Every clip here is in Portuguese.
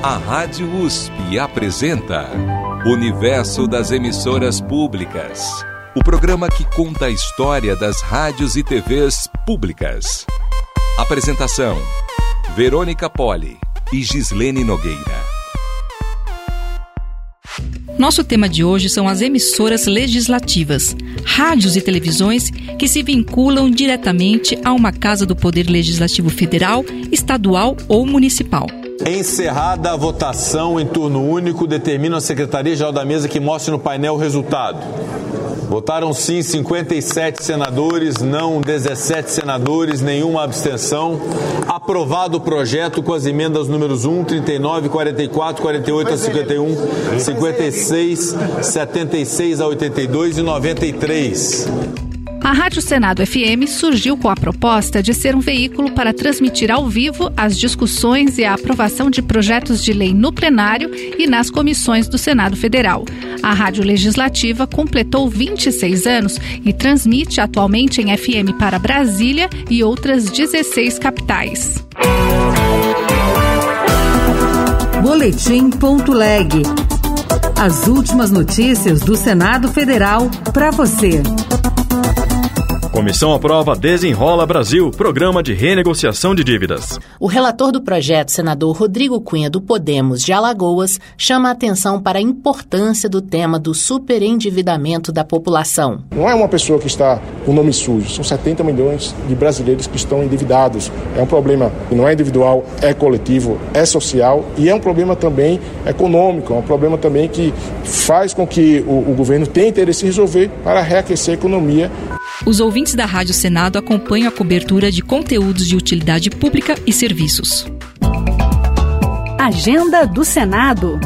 A Rádio USP apresenta Universo das Emissoras Públicas. O programa que conta a história das rádios e TVs públicas. Apresentação: Verônica Poli e Gislene Nogueira. Nosso tema de hoje são as emissoras legislativas, rádios e televisões que se vinculam diretamente a uma casa do Poder Legislativo Federal, estadual ou municipal. Encerrada a votação em turno único, determina a Secretaria-Geral da Mesa que mostre no painel o resultado. Votaram sim 57 senadores, não 17 senadores, nenhuma abstenção. Aprovado o projeto com as emendas números 1, 39, 44, 48 a 51, 56, 76 a 82 e 93. A Rádio Senado FM surgiu com a proposta de ser um veículo para transmitir ao vivo as discussões e a aprovação de projetos de lei no plenário e nas comissões do Senado Federal. A Rádio Legislativa completou 26 anos e transmite atualmente em FM para Brasília e outras 16 capitais. Boletim.leg. As últimas notícias do Senado Federal para você. Comissão aprova Desenrola Brasil, programa de renegociação de dívidas. O relator do projeto, senador Rodrigo Cunha do Podemos de Alagoas, chama a atenção para a importância do tema do superendividamento da população. Não é uma pessoa que está com nome sujo, são 70 milhões de brasileiros que estão endividados. É um problema que não é individual, é coletivo, é social e é um problema também econômico, é um problema também que faz com que o, o governo tenha interesse em resolver para reaquecer a economia os ouvintes da Rádio Senado acompanham a cobertura de conteúdos de utilidade pública e serviços. Agenda do Senado.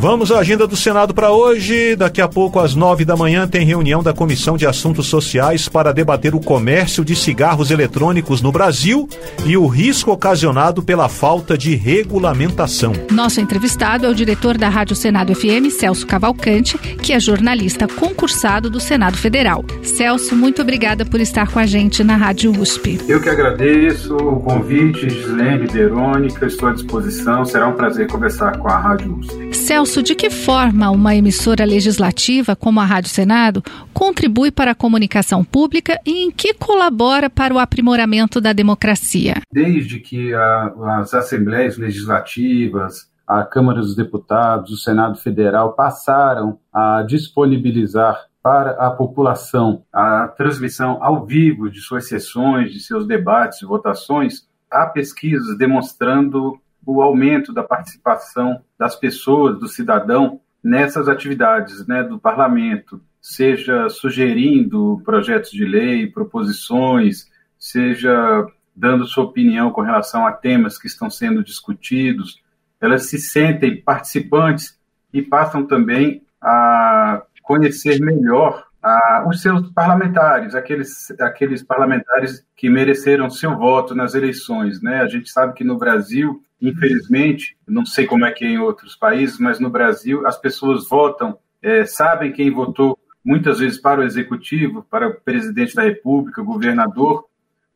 Vamos à agenda do Senado para hoje. Daqui a pouco, às nove da manhã, tem reunião da Comissão de Assuntos Sociais para debater o comércio de cigarros eletrônicos no Brasil e o risco ocasionado pela falta de regulamentação. Nosso entrevistado é o diretor da Rádio Senado FM, Celso Cavalcante, que é jornalista concursado do Senado Federal. Celso, muito obrigada por estar com a gente na Rádio USP. Eu que agradeço o convite, Gislene, Verônica, estou à disposição. Será um prazer conversar com a Rádio USP. Celso, De que forma uma emissora legislativa como a Rádio Senado contribui para a comunicação pública e em que colabora para o aprimoramento da democracia? Desde que a, as assembleias legislativas, a Câmara dos Deputados, o Senado Federal passaram a disponibilizar para a população a transmissão ao vivo de suas sessões, de seus debates e votações, há pesquisas demonstrando o aumento da participação das pessoas, do cidadão, nessas atividades né, do parlamento, seja sugerindo projetos de lei, proposições, seja dando sua opinião com relação a temas que estão sendo discutidos, elas se sentem participantes e passam também a conhecer melhor a, os seus parlamentares, aqueles, aqueles parlamentares que mereceram seu voto nas eleições. Né? A gente sabe que no Brasil Infelizmente, não sei como é que é em outros países, mas no Brasil as pessoas votam, é, sabem quem votou muitas vezes para o executivo, para o presidente da República, governador.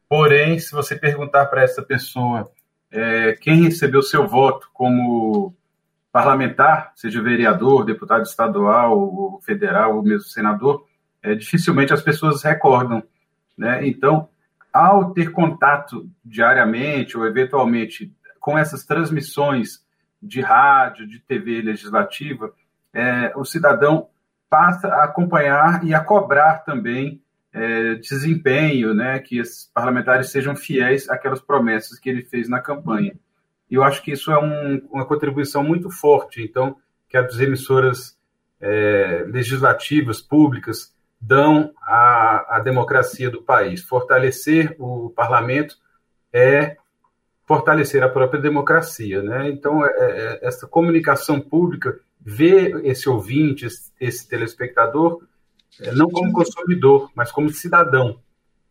Porém, se você perguntar para essa pessoa é, quem recebeu seu voto como parlamentar, seja vereador, deputado estadual, ou federal, ou mesmo senador, é, dificilmente as pessoas recordam. Né? Então, ao ter contato diariamente ou eventualmente com essas transmissões de rádio, de TV legislativa, é, o cidadão passa a acompanhar e a cobrar também é, desempenho, né, que esses parlamentares sejam fiéis àquelas promessas que ele fez na campanha. E eu acho que isso é um, uma contribuição muito forte, então, que as emissoras é, legislativas, públicas, dão à, à democracia do país. Fortalecer o parlamento é fortalecer a própria democracia. Né? Então, é, é, essa comunicação pública vê esse ouvinte, esse, esse telespectador, é, não como consumidor, mas como cidadão.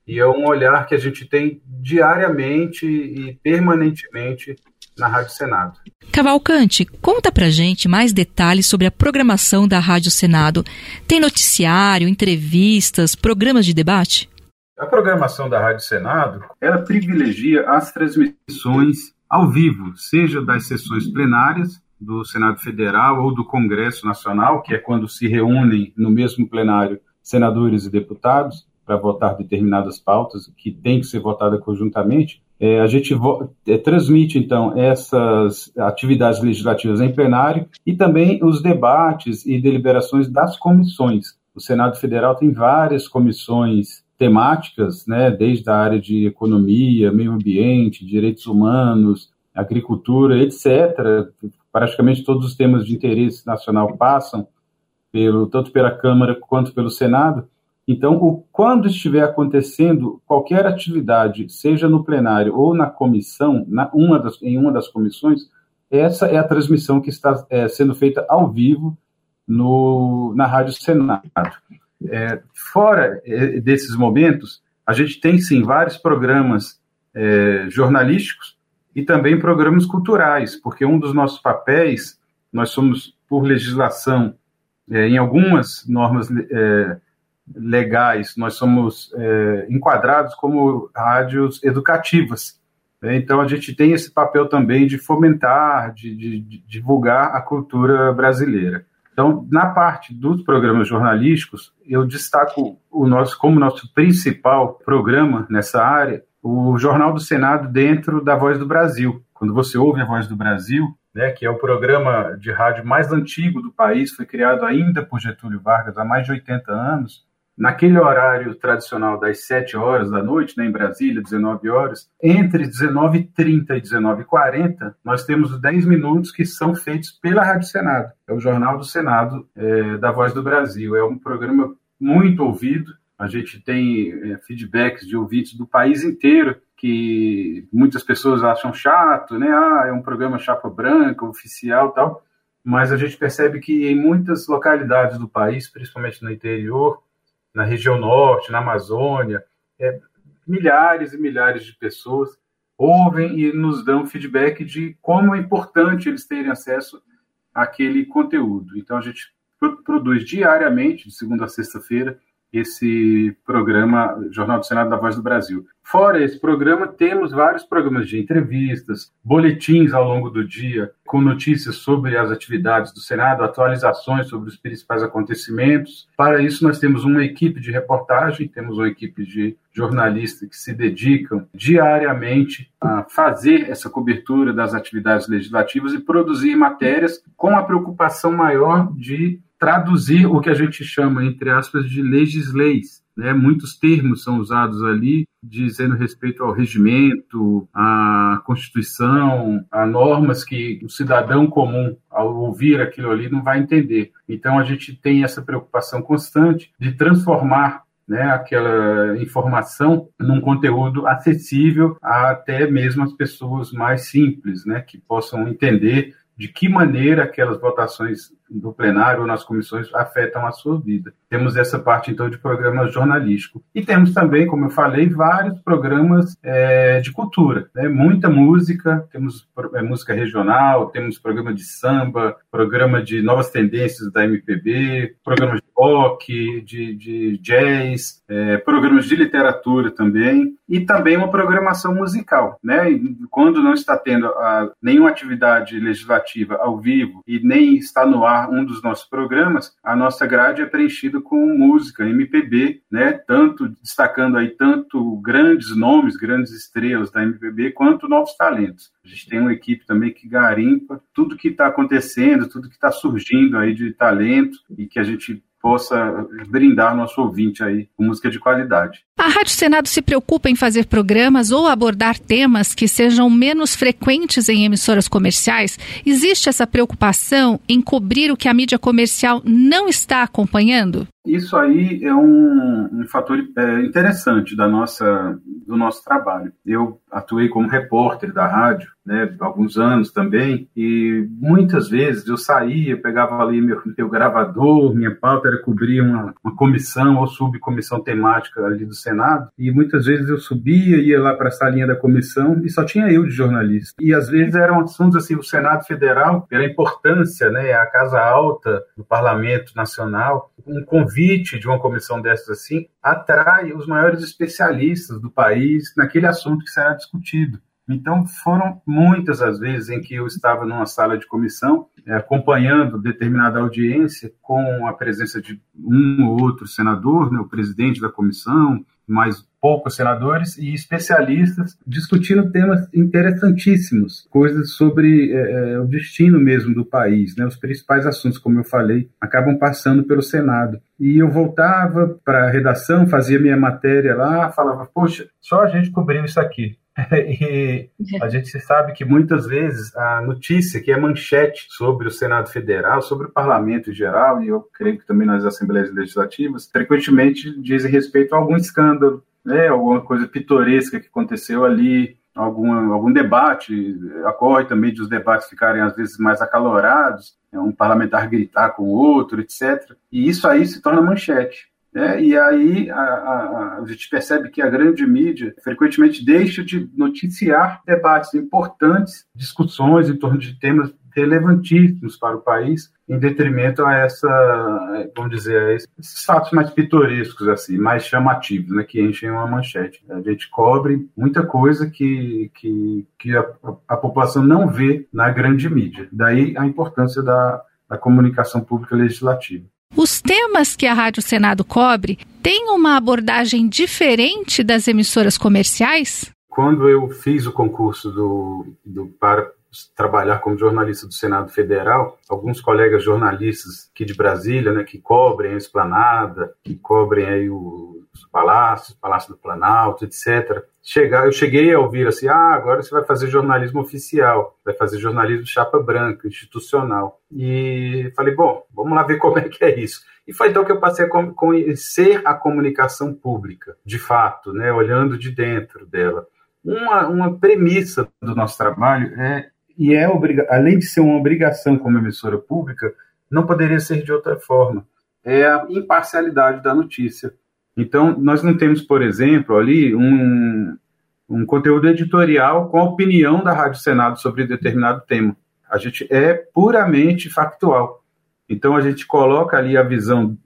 E é um olhar que a gente tem diariamente e permanentemente na Rádio Senado. Cavalcante, conta pra gente mais detalhes sobre a programação da Rádio Senado. Tem noticiário, entrevistas, programas de debate? A programação da Rádio Senado, ela privilegia as transmissões ao vivo, seja das sessões plenárias do Senado Federal ou do Congresso Nacional, que é quando se reúnem no mesmo plenário senadores e deputados para votar determinadas pautas que têm que ser votadas conjuntamente, é, a gente é, transmite, então, essas atividades legislativas em plenário e também os debates e deliberações das comissões. O Senado Federal tem várias comissões temáticas, né, desde a área de economia, meio ambiente, direitos humanos, agricultura, etc. Praticamente todos os temas de interesse nacional passam pelo tanto pela Câmara quanto pelo Senado. Então, o, quando estiver acontecendo qualquer atividade, seja no plenário ou na comissão, na, uma das, em uma das comissões, essa é a transmissão que está é, sendo feita ao vivo no, na Rádio Senado. É, fora é, desses momentos, a gente tem sim vários programas é, jornalísticos e também programas culturais, porque um dos nossos papéis, nós somos, por legislação, é, em algumas normas é, legais, nós somos enquadrados como rádios educativas. Né? Então, a gente tem esse papel também de fomentar, de, de, de, divulgar a cultura brasileira. Então, na parte dos programas jornalísticos, eu destaco o nosso como nosso principal programa nessa área, o Jornal do Senado dentro da Voz do Brasil. Quando você ouve a Voz do Brasil, né, que é o programa de rádio mais antigo do país, foi criado ainda por Getúlio Vargas há mais de 80 anos, naquele horário tradicional das 7 horas da noite, né, em Brasília, 19 horas, entre 19h30 e 19h40, nós temos 10 minutos que são feitos pela Rádio Senado. É o Jornal do Senado é, da Voz do Brasil. É um programa muito ouvido. A gente tem é, feedbacks de ouvintes do país inteiro que muitas pessoas acham chato, né? Ah, é um programa chapa branca, oficial tal. Mas a gente percebe que em muitas localidades do país, principalmente no interior, na região norte, na Amazônia, é, milhares e milhares de pessoas ouvem e nos dão feedback de como é importante eles terem acesso àquele conteúdo. Então a gente produz diariamente, de segunda a sexta-feira, esse programa Jornal do Senado da Voz do Brasil. Fora esse programa, temos vários programas de entrevistas, boletins ao longo do dia, com notícias sobre as atividades do Senado, atualizações sobre os principais acontecimentos. Para isso, nós temos uma equipe de reportagem, temos uma equipe de jornalistas que se dedicam diariamente a fazer essa cobertura das atividades legislativas e produzir matérias com a preocupação maior de traduzir o que a gente chama, entre aspas, de legisleis. Né? Muitos termos são usados ali, dizendo respeito ao regimento, à Constituição, a normas que o cidadão comum, ao ouvir aquilo ali, não vai entender. Então, a gente tem essa preocupação constante de transformar né, aquela informação num conteúdo acessível até mesmo as pessoas mais simples, né, que possam entender de que maneira aquelas votações do plenário ou nas comissões afetam a sua vida. Temos essa parte, então, de programa jornalístico. E temos também, como eu falei, vários programas é, de cultura, né? muita música, temos é, música regional, temos programa de samba, programa de novas tendências da MPB, programas de rock, de, de jazz, é, programas de literatura também, e também uma programação musical. Né? quando não está tendo a, nenhuma atividade legislativa ao vivo e nem está no ar um dos nossos programas, a nossa grade é preenchida com música, MPB, né? Tanto destacando aí tanto grandes nomes, grandes estrelas da MPB, quanto novos talentos. A gente tem uma equipe também que garimpa tudo que está acontecendo, tudo que está surgindo aí de talento e que a gente possa brindar nosso ouvinte aí com música de qualidade. A Rádio Senado se preocupa em fazer programas ou abordar temas que sejam menos frequentes em emissoras comerciais? Existe essa preocupação em cobrir o que a mídia comercial não está acompanhando? Isso aí é um, um fator é, interessante da nossa, do nosso trabalho. Eu atuei como repórter da rádio né, alguns anos também, e muitas vezes eu saía, pegava ali meu, meu gravador, minha pauta era cobrir uma, uma comissão ou subcomissão temática ali do Senado, e muitas vezes eu subia, ia lá para a salinha da comissão e só tinha eu de jornalista. E às vezes eram assuntos assim, o Senado Federal, pela importância, né, a casa alta do Parlamento Nacional, um convite de uma comissão dessas assim atrai os maiores especialistas do país naquele assunto que será discutido. Então, foram muitas as vezes em que eu estava numa sala de comissão, é, acompanhando determinada audiência, com a presença de um ou outro senador, né, o presidente da comissão, mais poucos senadores e especialistas discutindo temas interessantíssimos, coisas sobre é, o destino mesmo do país. Né? Os principais assuntos, como eu falei, acabam passando pelo Senado. E eu voltava para a redação, fazia minha matéria lá, falava, poxa, só a gente cobrindo isso aqui. e a gente sabe que muitas vezes a notícia que é manchete sobre o Senado Federal, sobre o Parlamento em geral, e eu creio que também nas Assembleias Legislativas, frequentemente dizem respeito a algum escândalo, né, alguma coisa pitoresca que aconteceu ali, algum, algum debate, ocorre também de os debates ficarem às vezes mais acalorados, né, um parlamentar gritar com o outro, etc. E isso aí se torna manchete. É, e aí a, a, a, gente percebe que a grande mídia frequentemente deixa de noticiar debates importantes, discussões em torno de temas relevantíssimos para o país, em detrimento a essa, vamos dizer, esses fatos mais pitorescos, assim, mais chamativos, né, que enchem uma manchete. A gente cobre muita coisa que, que, que a, a população não vê na grande mídia. Daí a importância da, da comunicação pública legislativa. Os temas que a Rádio Senado cobre têm uma abordagem diferente das emissoras comerciais? Quando eu fiz o concurso do, do para trabalhar como jornalista do Senado Federal, alguns colegas jornalistas aqui de Brasília, né, que cobrem a esplanada, que cobrem aí os palácios, Palácio do Planalto, etc. Chegar, eu cheguei a ouvir assim, ah, agora você vai fazer jornalismo oficial, vai fazer jornalismo chapa branca, institucional. E falei, bom, vamos lá ver como é que é isso. E foi então que eu passei a conhecer a comunicação pública, de fato, né, olhando de dentro dela. Uma, uma premissa do nosso trabalho é e é além de ser uma obrigação como emissora pública, não poderia ser de outra forma. É a imparcialidade da notícia. Então, nós não temos, por exemplo, ali um, um conteúdo editorial com a opinião da Rádio Senado sobre determinado tema. A gente é puramente factual. Então, a gente coloca ali a visão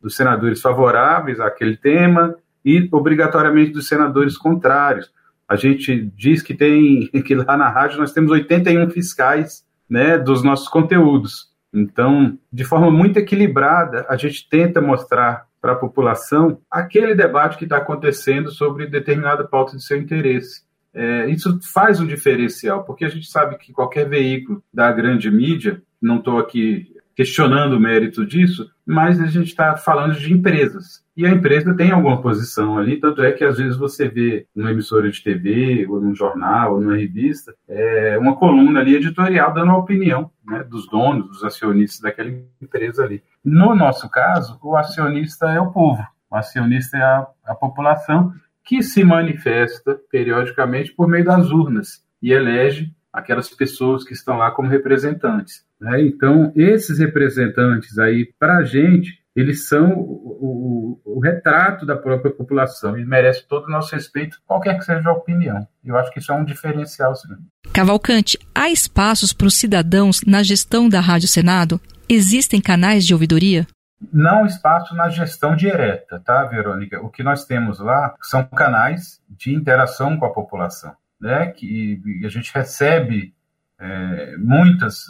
dos senadores favoráveis àquele tema e, obrigatoriamente, dos senadores contrários a gente diz que tem que lá na rádio nós temos 81 fiscais né, dos nossos conteúdos. Então, de forma muito equilibrada, a gente tenta mostrar para a população aquele debate que está acontecendo sobre determinada pauta de seu interesse. É, isso faz um diferencial, porque a gente sabe que qualquer veículo da grande mídia, não estou aqui questionando o mérito disso, mas a gente está falando de empresas. E a empresa tem alguma posição ali, tanto é que às vezes você vê numa emissora de TV, ou num jornal, ou numa revista, é, uma coluna ali editorial dando a opinião né, dos donos, dos acionistas daquela empresa ali. No nosso caso, o acionista é o povo, o acionista é a, a população que se manifesta periodicamente por meio das urnas e elege aquelas pessoas que estão lá como representantes. Né? Então, esses representantes aí, para a gente, eles são o, o, o, retrato da própria população e merece todo o nosso respeito, qualquer que seja a opinião. Eu acho que isso é um diferencial. Sim. Cavalcante, há espaços para os cidadãos na gestão da Rádio Senado? Existem canais de ouvidoria? Não espaço na gestão direta, tá, Verônica? O que nós temos lá são canais de interação com a população, né? Que a gente recebe é, muitas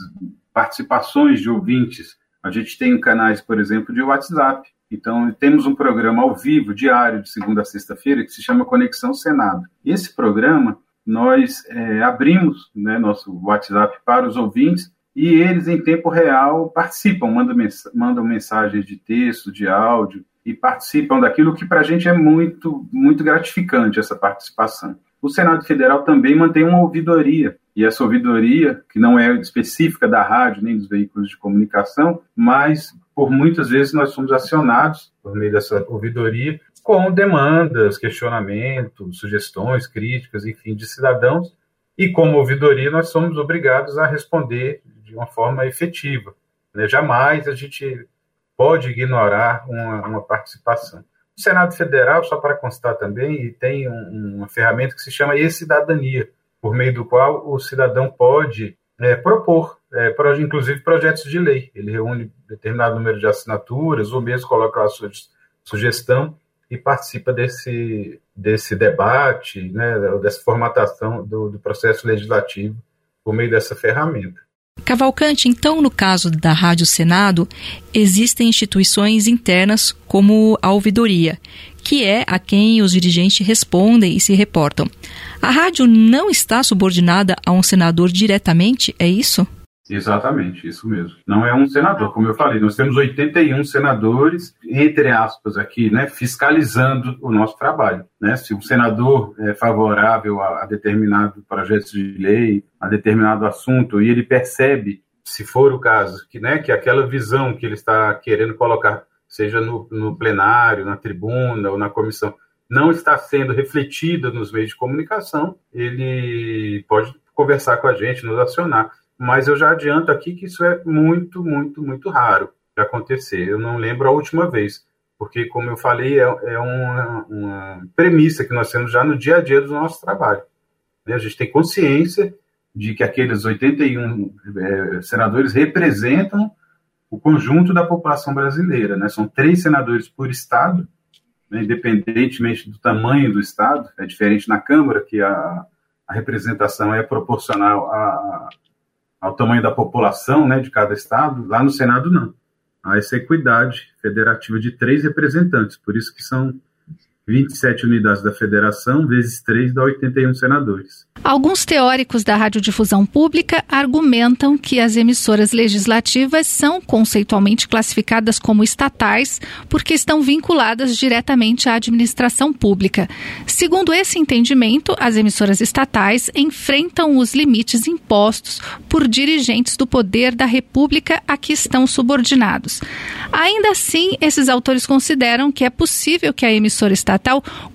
participações de ouvintes a gente tem canais, por exemplo, de WhatsApp. Então, temos um programa ao vivo, diário, de segunda a sexta-feira, que se chama Conexão Senado. Esse programa, nós é, abrimos né, nosso WhatsApp para os ouvintes e eles, em tempo real, participam, mandam, mens mandam mensagens de texto, de áudio, e participam daquilo que para a gente é muito, muito gratificante, essa participação. O Senado Federal também mantém uma ouvidoria e essa ouvidoria, que não é específica da rádio nem dos veículos de comunicação, mas por muitas vezes nós somos acionados por meio dessa ouvidoria com demandas, questionamentos, sugestões, críticas, enfim, de cidadãos. E como ouvidoria, nós somos obrigados a responder de uma forma efetiva. Né? Jamais a gente pode ignorar uma, uma participação. O Senado Federal, só para constar também, tem um, uma ferramenta que se chama e-cidadania, por meio do qual o cidadão pode é, propor, é, inclusive projetos de lei. Ele reúne determinado número de assinaturas, ou mesmo coloca a sua sugestão e participa desse, desse debate, né, dessa formatação do, do processo legislativo por meio dessa ferramenta. Cavalcante, então, no caso da Rádio Senado, existem instituições internas como a ouvidoria, que é a quem os dirigentes respondem e se reportam. A rádio não está subordinada a um senador diretamente, é isso? Exatamente, isso mesmo. Não é um senador, como eu falei, nós temos 81 senadores, entre aspas, aqui, né, fiscalizando o nosso trabalho. Né? Se um senador é favorável a, a determinado projeto de lei, a determinado assunto, e ele percebe, se for o caso, que, né, que aquela visão que ele está querendo colocar, seja no, no plenário, na tribuna ou na comissão, não está sendo refletida nos meios de comunicação, ele pode conversar com a gente, nos acionar mas eu já adianto aqui que isso é muito, muito, muito raro de acontecer. Eu não lembro a última vez, porque, como eu falei, é, é uma, uma, premissa que nós temos já no dia a dia do nosso trabalho. Né? A gente tem consciência de que aqueles 81 é, senadores representam o conjunto da população brasileira. Né? São três senadores por estado, né? independentemente do tamanho do estado. É diferente na Câmara, que a, a representação é proporcional a, ao tamanho da população né, de cada estado, lá no Senado não. Há essa equidade federativa de três representantes, por isso que são 27 unidades da federação, vezes 3 dá 81 senadores. Alguns teóricos da radiodifusão pública argumentam que as emissoras legislativas são conceitualmente classificadas como estatais porque estão vinculadas diretamente à administração pública. Segundo esse entendimento, as emissoras estatais enfrentam os limites impostos por dirigentes do poder da República a que estão subordinados. Ainda assim, esses autores consideram que é possível que a emissora estatal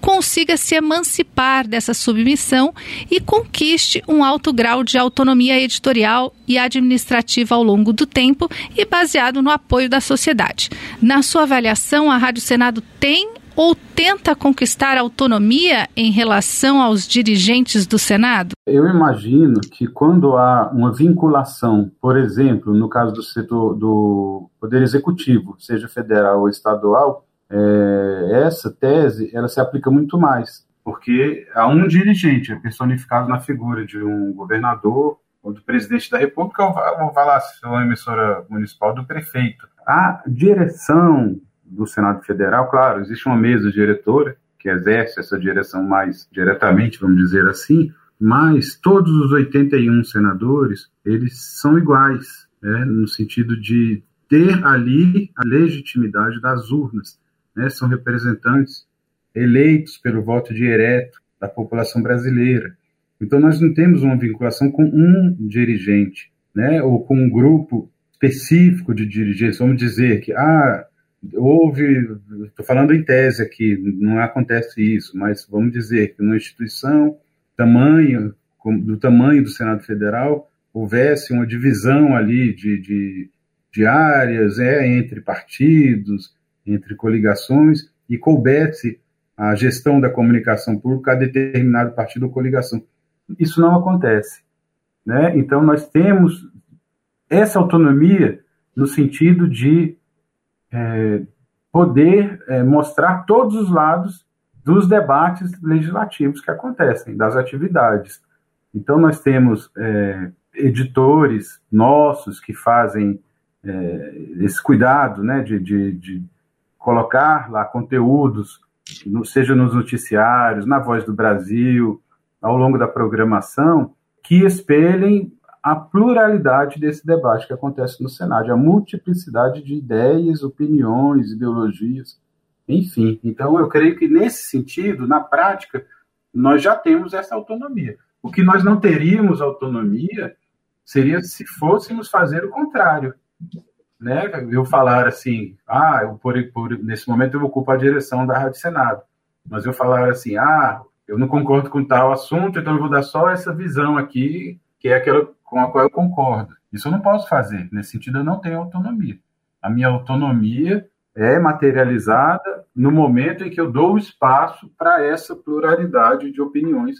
consiga se emancipar dessa submissão e conquiste um alto grau de autonomia editorial e administrativa ao longo do tempo e baseado no apoio da sociedade. Na sua avaliação, a Rádio Senado tem ou tenta conquistar autonomia em relação aos dirigentes do Senado? Eu imagino que quando há uma vinculação, por exemplo, no caso do setor do Poder Executivo, seja federal ou estadual, é, essa tese ela se aplica muito mais porque há um dirigente é personificado na figura de um governador ou do presidente da República, ou vai lá, se uma emissora municipal, do prefeito. A direção do Senado Federal, claro, existe uma mesa diretora que exerce essa direção mais diretamente, vamos dizer assim, mas todos os 81 senadores, eles são iguais, né, no sentido de ter ali a legitimidade das urnas, né, são representantes eleitos pelo voto direto da população brasileira. Então, nós não temos uma vinculação com um dirigente, né, ou com um grupo específico de dirigentes. Vamos dizer que, ah, houve, estou falando em tese aqui, não acontece isso, mas vamos dizer que numa instituição tamanho, do tamanho do Senado Federal, houvesse uma divisão ali de, de, de áreas é, entre partidos, entre coligações, e coubesse a gestão da comunicação pública a determinado partido ou coligação. Isso não acontece. Né? Então, nós temos essa autonomia no sentido de é, poder é, mostrar todos os lados dos debates legislativos que acontecem, das atividades. Então, nós temos é, editores nossos que fazem é, esse cuidado né, de, de, de colocar lá conteúdos seja nos noticiários, na Voz do Brasil, ao longo da programação, que espelhem a pluralidade desse debate que acontece no Senado, a multiplicidade de ideias, opiniões, ideologias, enfim. Então, eu creio que nesse sentido, na prática, nós já temos essa autonomia. O que nós não teríamos autonomia seria se fôssemos fazer o contrário né, eu falar assim, ah, eu, por, por, nesse momento eu ocupo a direção da Rádio Senado, mas eu falar assim, ah, eu não concordo com tal assunto, então eu vou dar só essa visão aqui, que é aquela com a qual eu concordo. Isso eu não posso fazer, nesse sentido eu não tenho autonomia. A minha autonomia é materializada no momento em que eu dou espaço para essa pluralidade de opiniões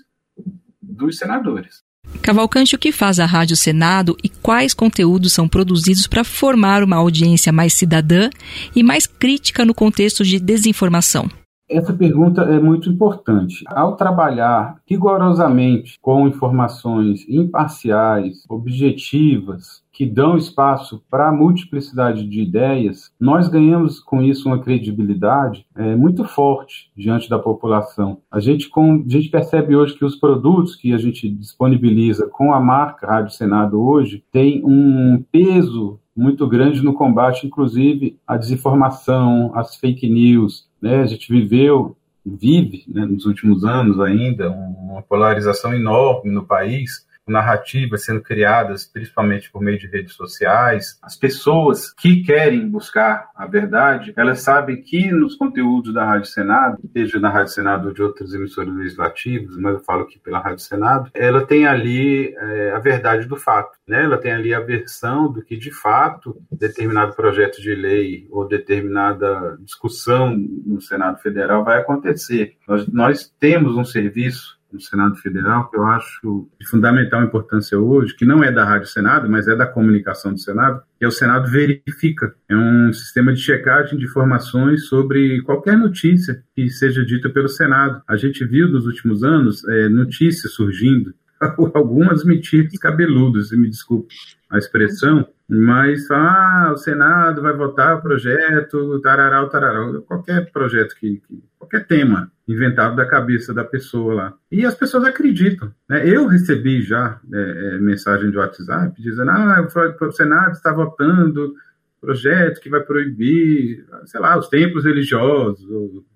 dos senadores. Cavalcante, o que faz a Rádio Senado e quais conteúdos são produzidos para formar uma audiência mais cidadã e mais crítica no contexto de desinformação? Essa pergunta é muito importante. Ao trabalhar rigorosamente com informações imparciais, objetivas, que dão espaço para a multiplicidade de ideias, nós ganhamos com isso uma credibilidade é, muito forte diante da população. A gente, com, a gente percebe hoje que os produtos que a gente disponibiliza com a marca Rádio Senado hoje têm um peso muito grande no combate, inclusive, à desinformação, às fake news. Né? A gente viveu, vive, né, nos últimos anos ainda, uma polarização enorme no país, narrativas sendo criadas, principalmente por meio de redes sociais. As pessoas que querem buscar a verdade, elas sabem que nos conteúdos da Rádio Senado, seja na Rádio Senado ou de outras emissoras legislativas, mas eu falo aqui pela Rádio Senado, ela tem ali é, a verdade do fato. Né? Ela tem ali a versão do que, de fato, determinado projeto de lei ou determinada discussão no Senado Federal vai acontecer. Nós, nós temos um serviço no Senado Federal, que eu acho de fundamental importância hoje, que não é da Rádio Senado, mas é da comunicação do Senado, que é o Senado Verifica. É um sistema de checagem de informações sobre qualquer notícia que seja dita pelo Senado. A gente viu nos últimos anos é, notícias surgindo, algumas mentiras cabeludas, me desculpe a expressão, mas ah, o Senado vai votar o projeto, tarará, tarará, qualquer projeto que, que, qualquer tema inventado da cabeça da pessoa lá. E as pessoas acreditam. Né? Eu recebi já é, é, mensagem de WhatsApp dizendo, ah, o Senado está votando projeto que vai proibir, sei lá, os templos religiosos,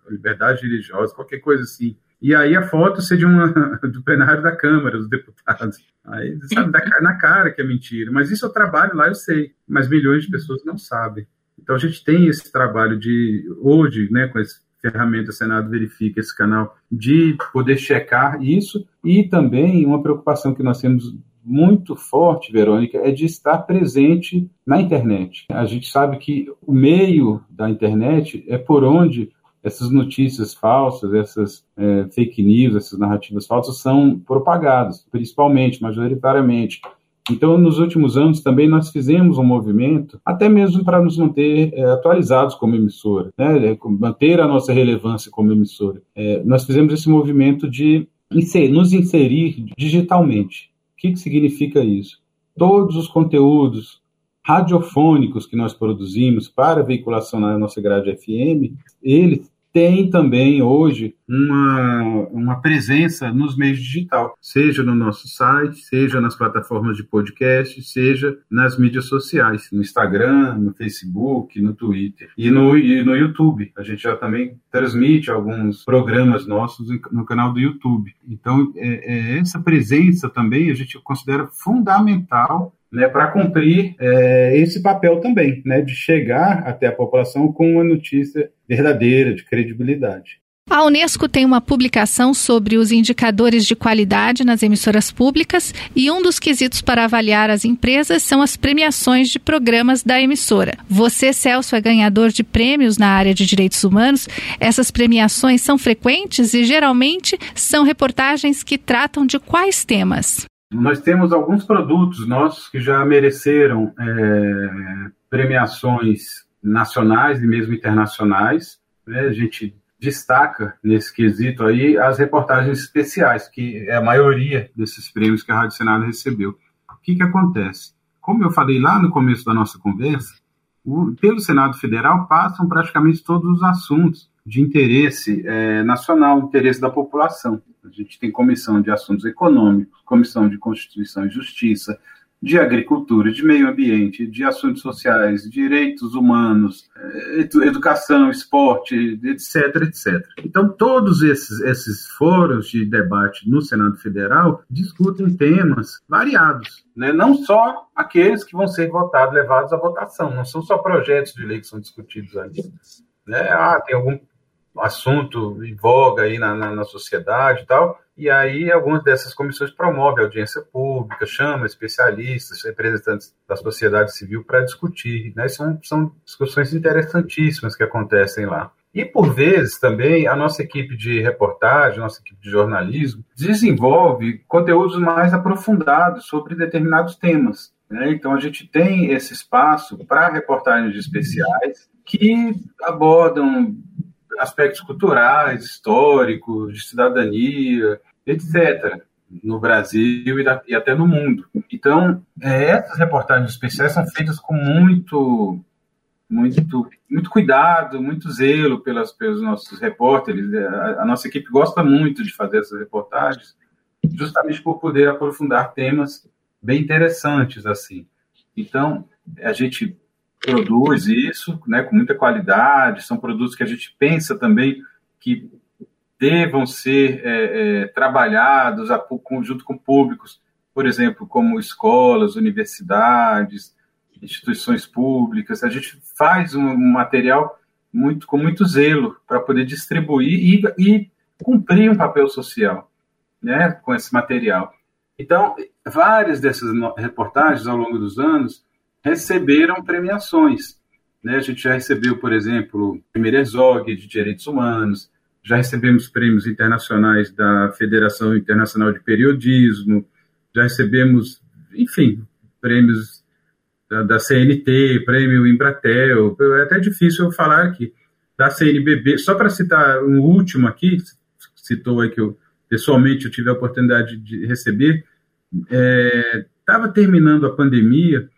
liberdade religiosa, qualquer coisa assim. E aí a foto ser de uma, do plenário da Câmara, dos deputados. Aí, sabe, na cara que é mentira. Mas isso eu trabalho lá, eu sei. Mas milhões de pessoas não sabem. Então a gente tem esse trabalho de, hoje, né, com essa ferramenta Senado Verifica, esse canal, de poder checar isso. E também uma preocupação que nós temos muito forte, Verônica, é de estar presente na internet. A gente sabe que o meio da internet é por onde essas notícias falsas, essas é, fake news, essas narrativas falsas são propagadas, principalmente, majoritariamente. Então, nos últimos anos também nós fizemos um movimento, até mesmo para nos manter é, atualizados como emissora, né? É, manter a nossa relevância como emissora. É, nós fizemos esse movimento de nos inserir digitalmente. O que, que significa isso? Todos os conteúdos radiofônicos que nós produzimos para veiculação na nossa grade FM, eles têm também hoje uma, uma presença nos meios digital, seja no nosso site, seja nas plataformas de podcast, seja nas mídias sociais, no Instagram, no Facebook, no Twitter e no, e no YouTube. A gente já também transmite alguns programas nossos no canal do YouTube. Então, é, é, essa presença também a gente considera fundamental né, para cumprir é, esse papel também, né, de chegar até a população com uma notícia verdadeira, de credibilidade. A Unesco tem uma publicação sobre os indicadores de qualidade nas emissoras públicas e um dos quesitos para avaliar as empresas são as premiações de programas da emissora. Você, Celso, é ganhador de prêmios na área de direitos humanos. Essas premiações são frequentes e geralmente são reportagens que tratam de quais temas? Nós temos alguns produtos nossos que já mereceram é, premiações nacionais e mesmo internacionais. Né? A gente destaca nesse quesito aí as reportagens especiais, que é a maioria desses prêmios que a Rádio Senado recebeu. O que, que acontece? Como eu falei lá no começo da nossa conversa, o, pelo Senado Federal passam praticamente todos os assuntos de interesse é, nacional, interesse da população. A gente tem comissão de assuntos econômicos, comissão de Constituição e Justiça, de agricultura, de meio ambiente, de assuntos sociais, direitos humanos, é, educação, esporte, etc, etc. Então, todos esses, esses fóruns de debate no Senado Federal discutem temas variados, né? não só aqueles que vão ser votados, levados à votação, não são só projetos de lei que são discutidos ali. Né? Ah, tem algum assunto em voga aí na, na, na, sociedade e tal, e aí algumas dessas comissões promovem audiência pública, chamam especialistas, representantes da sociedade civil para discutir, né? São, são discussões interessantíssimas que acontecem lá. E, por vezes, também, a nossa equipe de reportagem, nossa equipe de jornalismo, desenvolve conteúdos mais aprofundados sobre determinados temas. Né? Então, a gente tem esse espaço para reportagens especiais que abordam aspectos culturais, históricos, de cidadania, etc., no Brasil e, da, e até no mundo. Então, é, essas reportagens especiais são feitas com muito muito, muito cuidado, muito zelo pelas, pelos nossos repórteres. A, a, nossa equipe gosta muito de fazer essas reportagens, justamente por poder aprofundar temas bem interessantes assim. Então, a gente produz isso né, com muita qualidade, são produtos que a gente pensa também que devam ser é, é, trabalhados a, junto com públicos, por exemplo, como escolas, universidades, instituições públicas. A gente faz um material muito com muito zelo para poder distribuir e, e, cumprir um papel social né, com esse material. Então, várias dessas reportagens ao longo dos anos receberam premiações. Né? A gente já recebeu, por exemplo, o primeiro Herzog de Direitos Humanos, já recebemos prêmios internacionais da Federação Internacional de Periodismo, já recebemos, enfim, prêmios da, da CNT, prêmio Embratel, é até difícil eu falar aqui, da CNBB, só para citar um último aqui, citou aí que eu pessoalmente eu tive a oportunidade de receber, estava é, terminando a pandemia,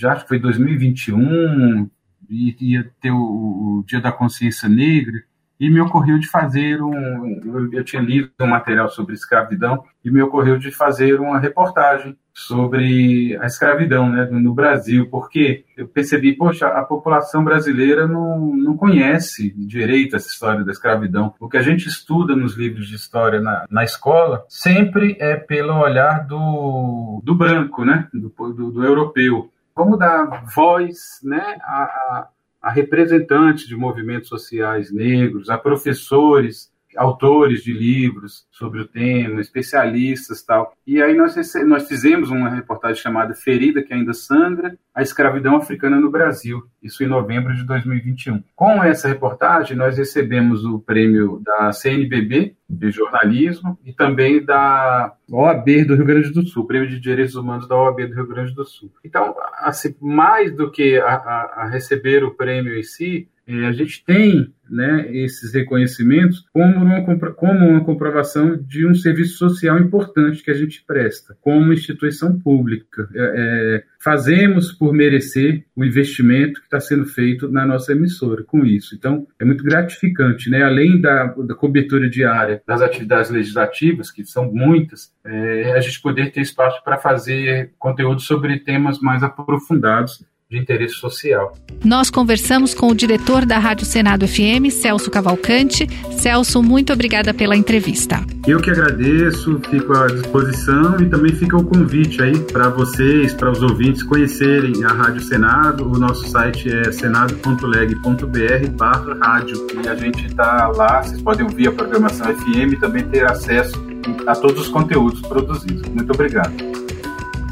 já acho que foi 2021, ia ter o, o Dia da Consciência Negra, e me ocorreu de fazer um. Eu tinha lido um material sobre escravidão e me ocorreu de fazer uma reportagem sobre a escravidão né, no Brasil, porque eu percebi, poxa, a população brasileira não, não conhece direito essa história da escravidão. O que a gente estuda nos livros de história na, na escola sempre é pelo olhar do, do branco, né, do, do, do europeu. Como dar voz né, a, a a representantes de movimentos sociais negros, a professores, autores de livros sobre o tema, especialistas tal. E aí nós, nós fizemos uma reportagem chamada Ferida que ainda sangra, a escravidão africana no Brasil, isso em novembro de 2021. Com essa reportagem nós recebemos o prêmio da CNBB de jornalismo e também da OAB do Rio Grande do Sul, prêmio de direitos humanos da OAB do Rio Grande do Sul. Então, assim, mais do que a, a, a receber o prêmio em si, é, a gente tem né, esses reconhecimentos como uma, como uma comprovação de um serviço social importante que a gente presta, como instituição pública. É, é, fazemos por merecer o investimento que está sendo feito na nossa emissora com isso. Então, é muito gratificante, né? além da, da cobertura diária das atividades legislativas, que são muitas, é, a gente poder ter espaço para fazer conteúdo sobre temas mais aprofundados de interesse social. Nós conversamos com o diretor da Rádio Senado FM, Celso Cavalcante. Celso, muito obrigada pela entrevista. Eu que agradeço, fico à disposição e também fica o convite aí para vocês, para os ouvintes conhecerem a Rádio Senado. O nosso site é senado.leg.br barra rádio e a gente está lá, vocês podem ouvir a programação FM e também ter acesso a todos os conteúdos produzidos. Muito obrigado.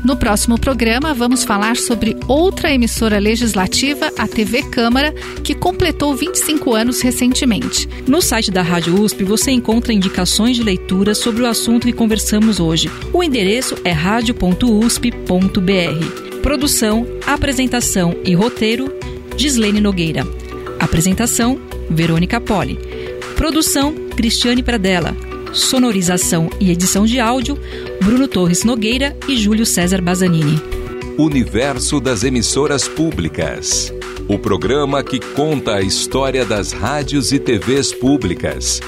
No próximo programa, vamos falar sobre outra emissora legislativa, a TV Câmara, que completou 25 anos recentemente. No site da Rádio USP você encontra indicações de leitura sobre o assunto que conversamos hoje. O endereço é radio.usp.br. Produção, apresentação e roteiro: Gislene Nogueira. Apresentação: Verônica Poli. Produção: Cristiane Pradella. Sonorização e edição de áudio: Bruno Torres Nogueira e Júlio César Bazanini. Universo das emissoras públicas. O programa que conta a história das rádios e TVs públicas